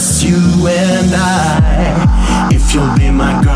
just you and I. If you'll be my girl,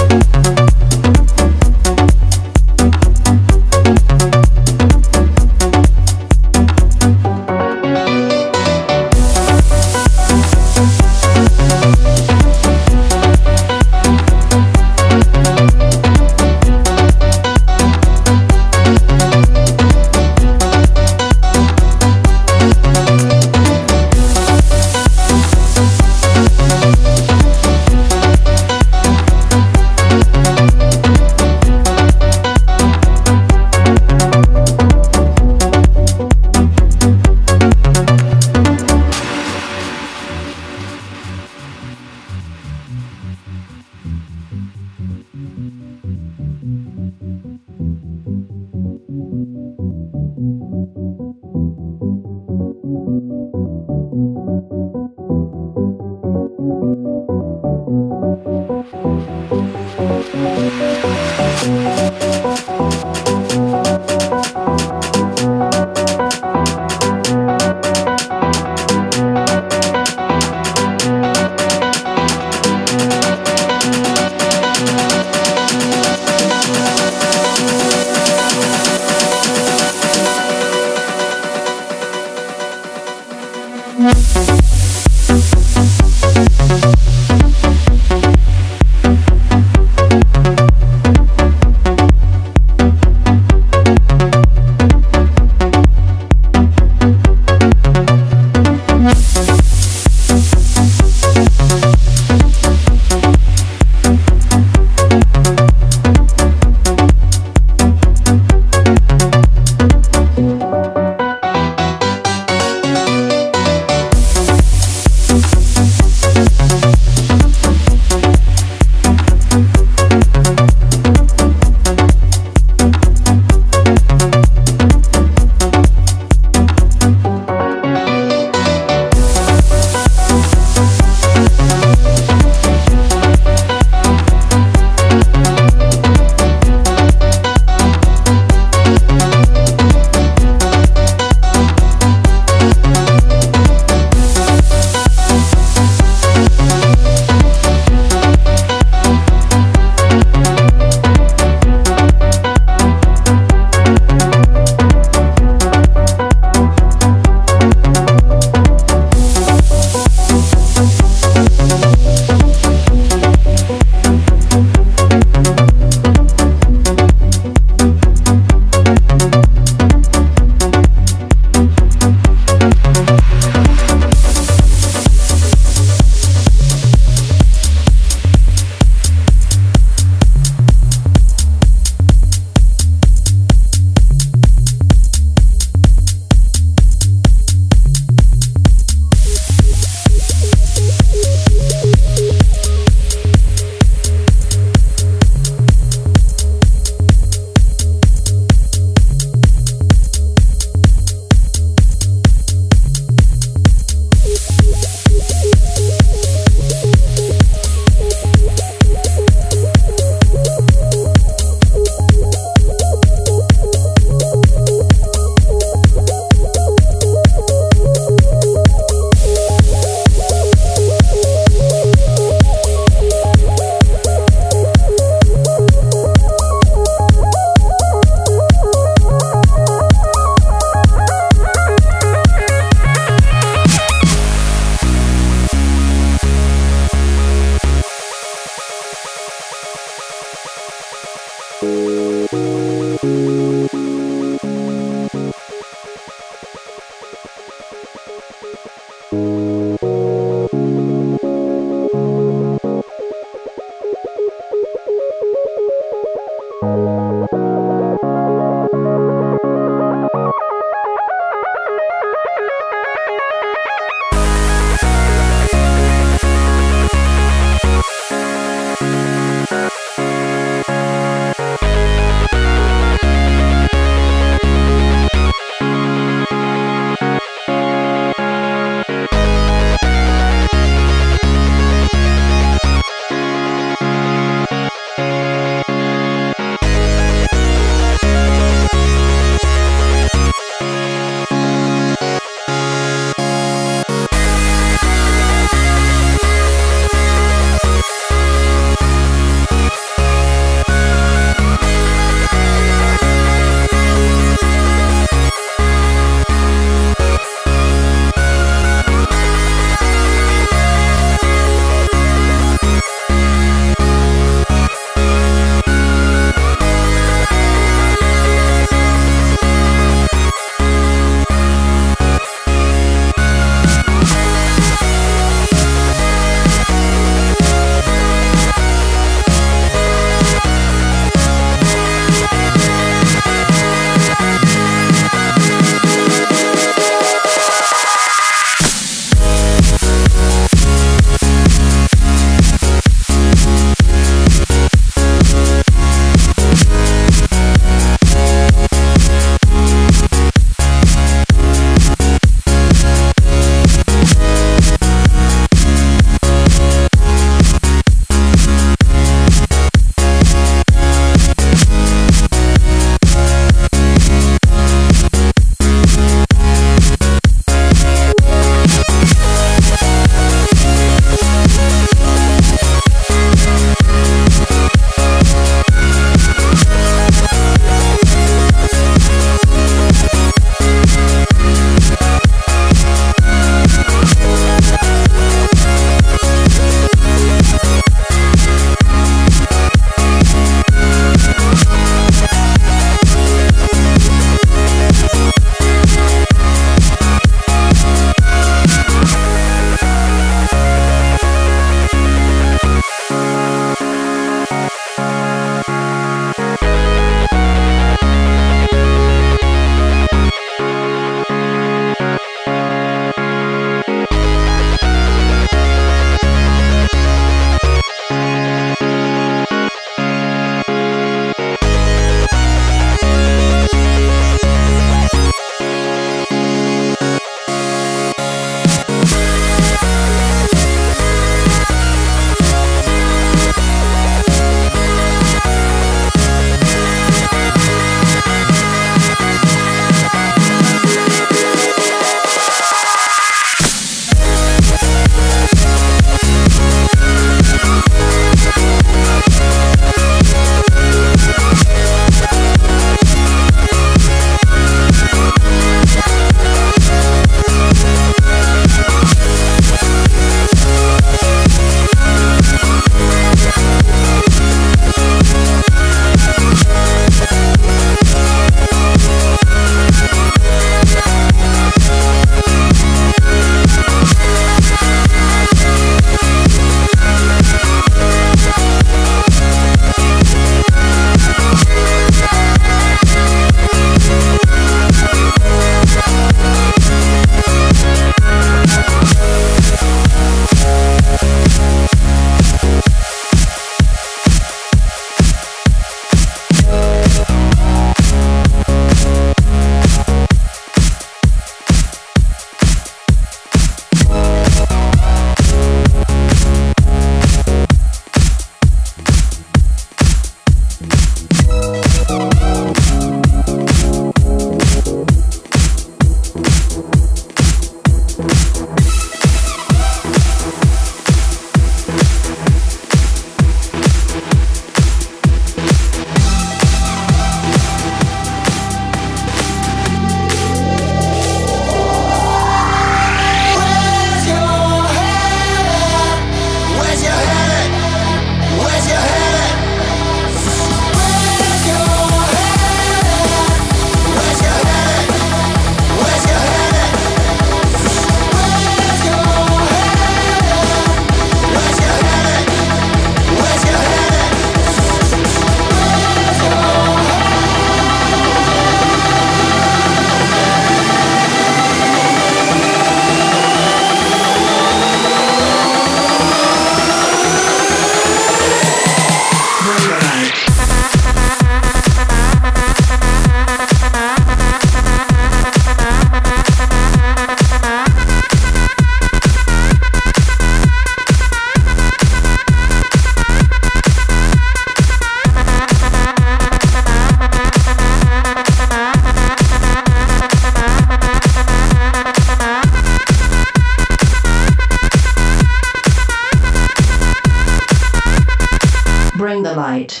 right.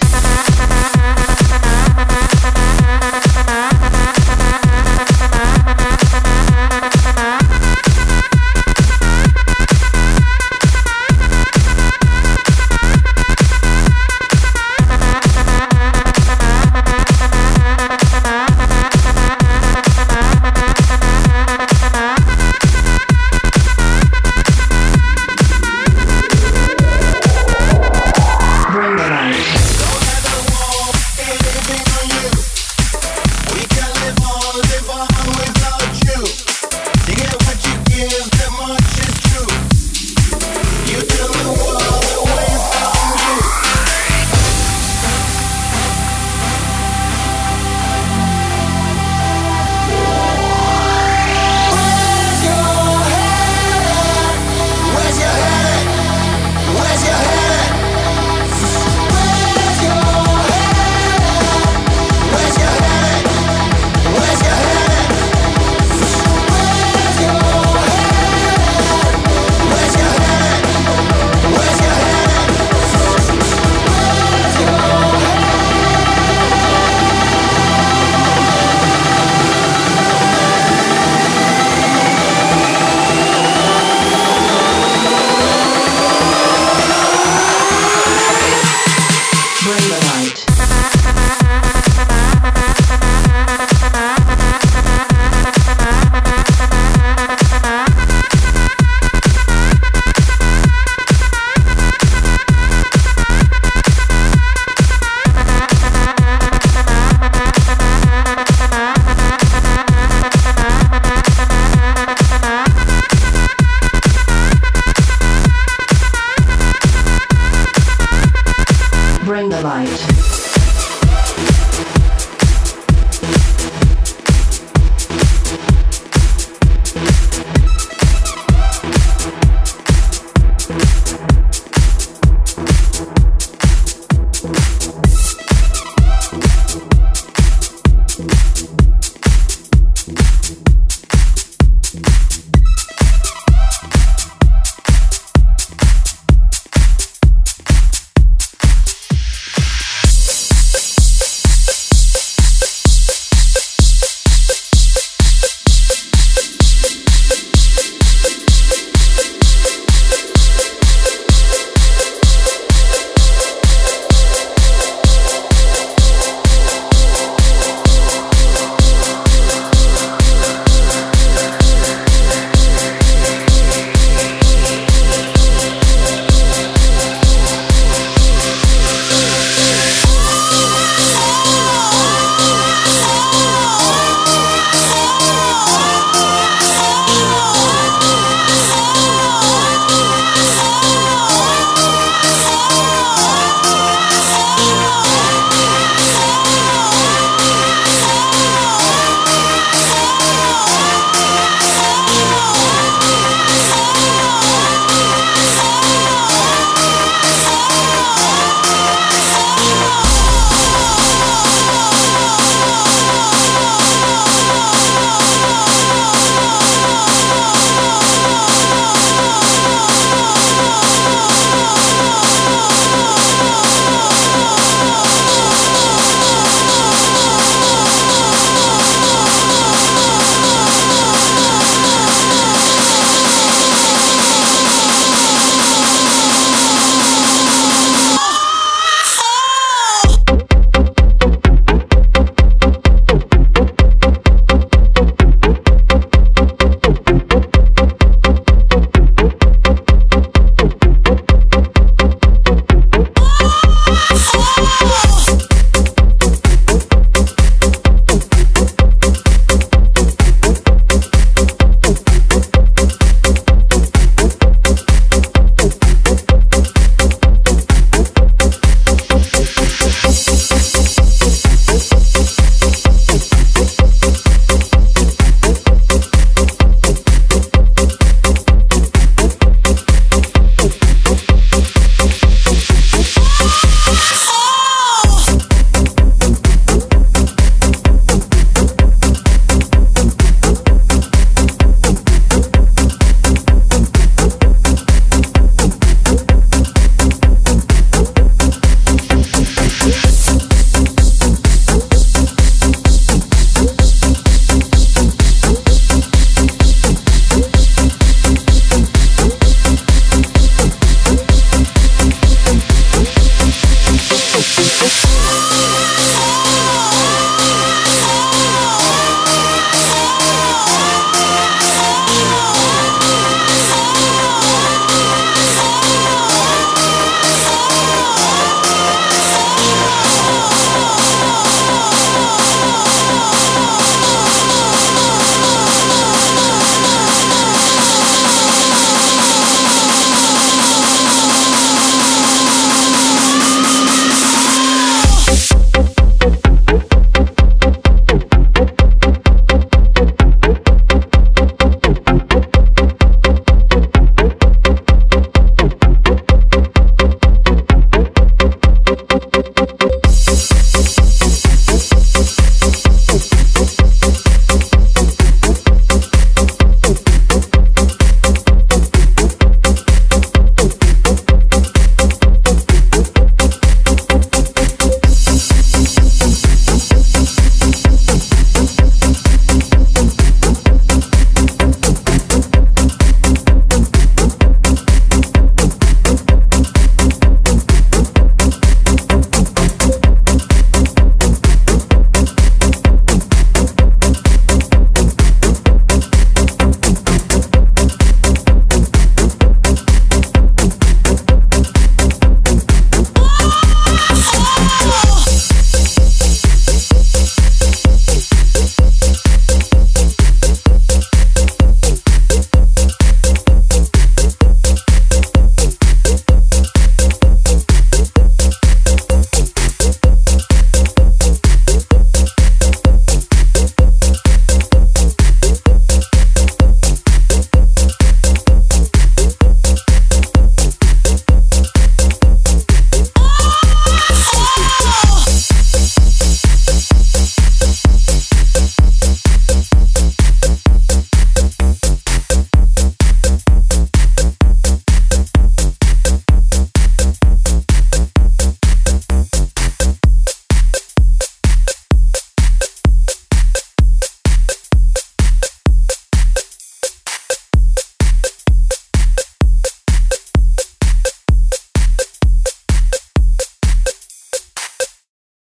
light.